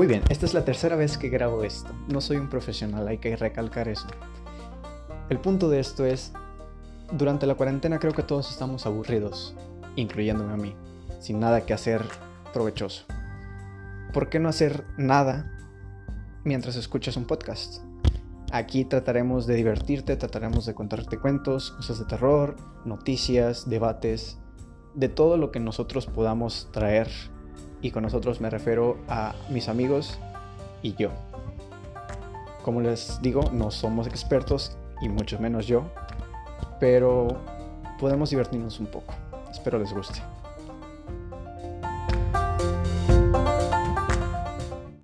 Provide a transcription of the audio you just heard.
Muy bien, esta es la tercera vez que grabo esto. No soy un profesional, hay que recalcar eso. El punto de esto es, durante la cuarentena creo que todos estamos aburridos, incluyéndome a mí, sin nada que hacer provechoso. ¿Por qué no hacer nada mientras escuchas un podcast? Aquí trataremos de divertirte, trataremos de contarte cuentos, cosas de terror, noticias, debates, de todo lo que nosotros podamos traer y con nosotros me refiero a mis amigos y yo. Como les digo, no somos expertos y mucho menos yo, pero podemos divertirnos un poco. Espero les guste.